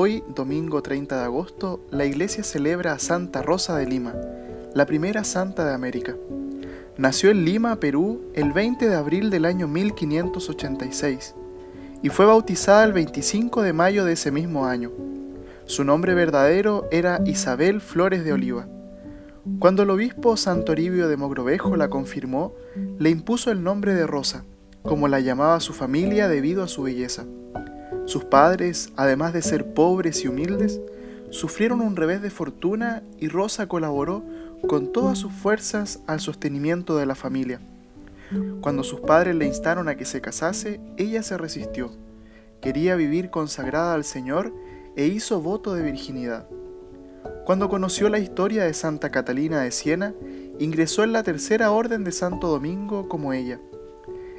Hoy, domingo 30 de agosto, la iglesia celebra a Santa Rosa de Lima, la primera santa de América. Nació en Lima, Perú, el 20 de abril del año 1586 y fue bautizada el 25 de mayo de ese mismo año. Su nombre verdadero era Isabel Flores de Oliva. Cuando el obispo Santoribio de Mogrovejo la confirmó, le impuso el nombre de Rosa, como la llamaba su familia debido a su belleza. Sus padres, además de ser pobres y humildes, sufrieron un revés de fortuna y Rosa colaboró con todas sus fuerzas al sostenimiento de la familia. Cuando sus padres le instaron a que se casase, ella se resistió. Quería vivir consagrada al Señor e hizo voto de virginidad. Cuando conoció la historia de Santa Catalina de Siena, ingresó en la tercera orden de Santo Domingo como ella.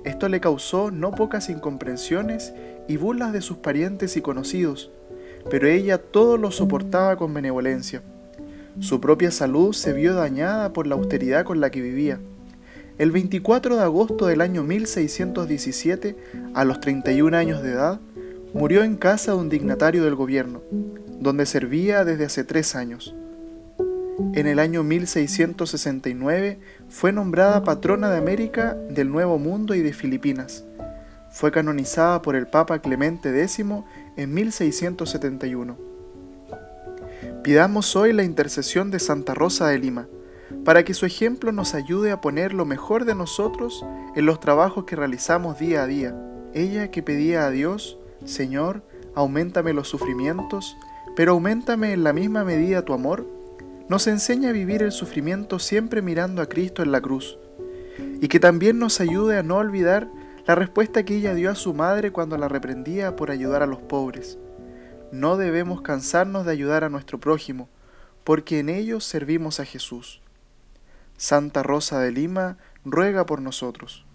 Esto le causó no pocas incomprensiones y burlas de sus parientes y conocidos, pero ella todo lo soportaba con benevolencia. Su propia salud se vio dañada por la austeridad con la que vivía. El 24 de agosto del año 1617, a los 31 años de edad, murió en casa de un dignatario del gobierno, donde servía desde hace tres años. En el año 1669 fue nombrada patrona de América, del Nuevo Mundo y de Filipinas. Fue canonizada por el Papa Clemente X en 1671. Pidamos hoy la intercesión de Santa Rosa de Lima, para que su ejemplo nos ayude a poner lo mejor de nosotros en los trabajos que realizamos día a día. Ella que pedía a Dios, Señor, aumentame los sufrimientos, pero aumentame en la misma medida tu amor, nos enseña a vivir el sufrimiento siempre mirando a Cristo en la cruz, y que también nos ayude a no olvidar la respuesta que ella dio a su madre cuando la reprendía por ayudar a los pobres no debemos cansarnos de ayudar a nuestro prójimo, porque en ello servimos a Jesús. Santa Rosa de Lima ruega por nosotros.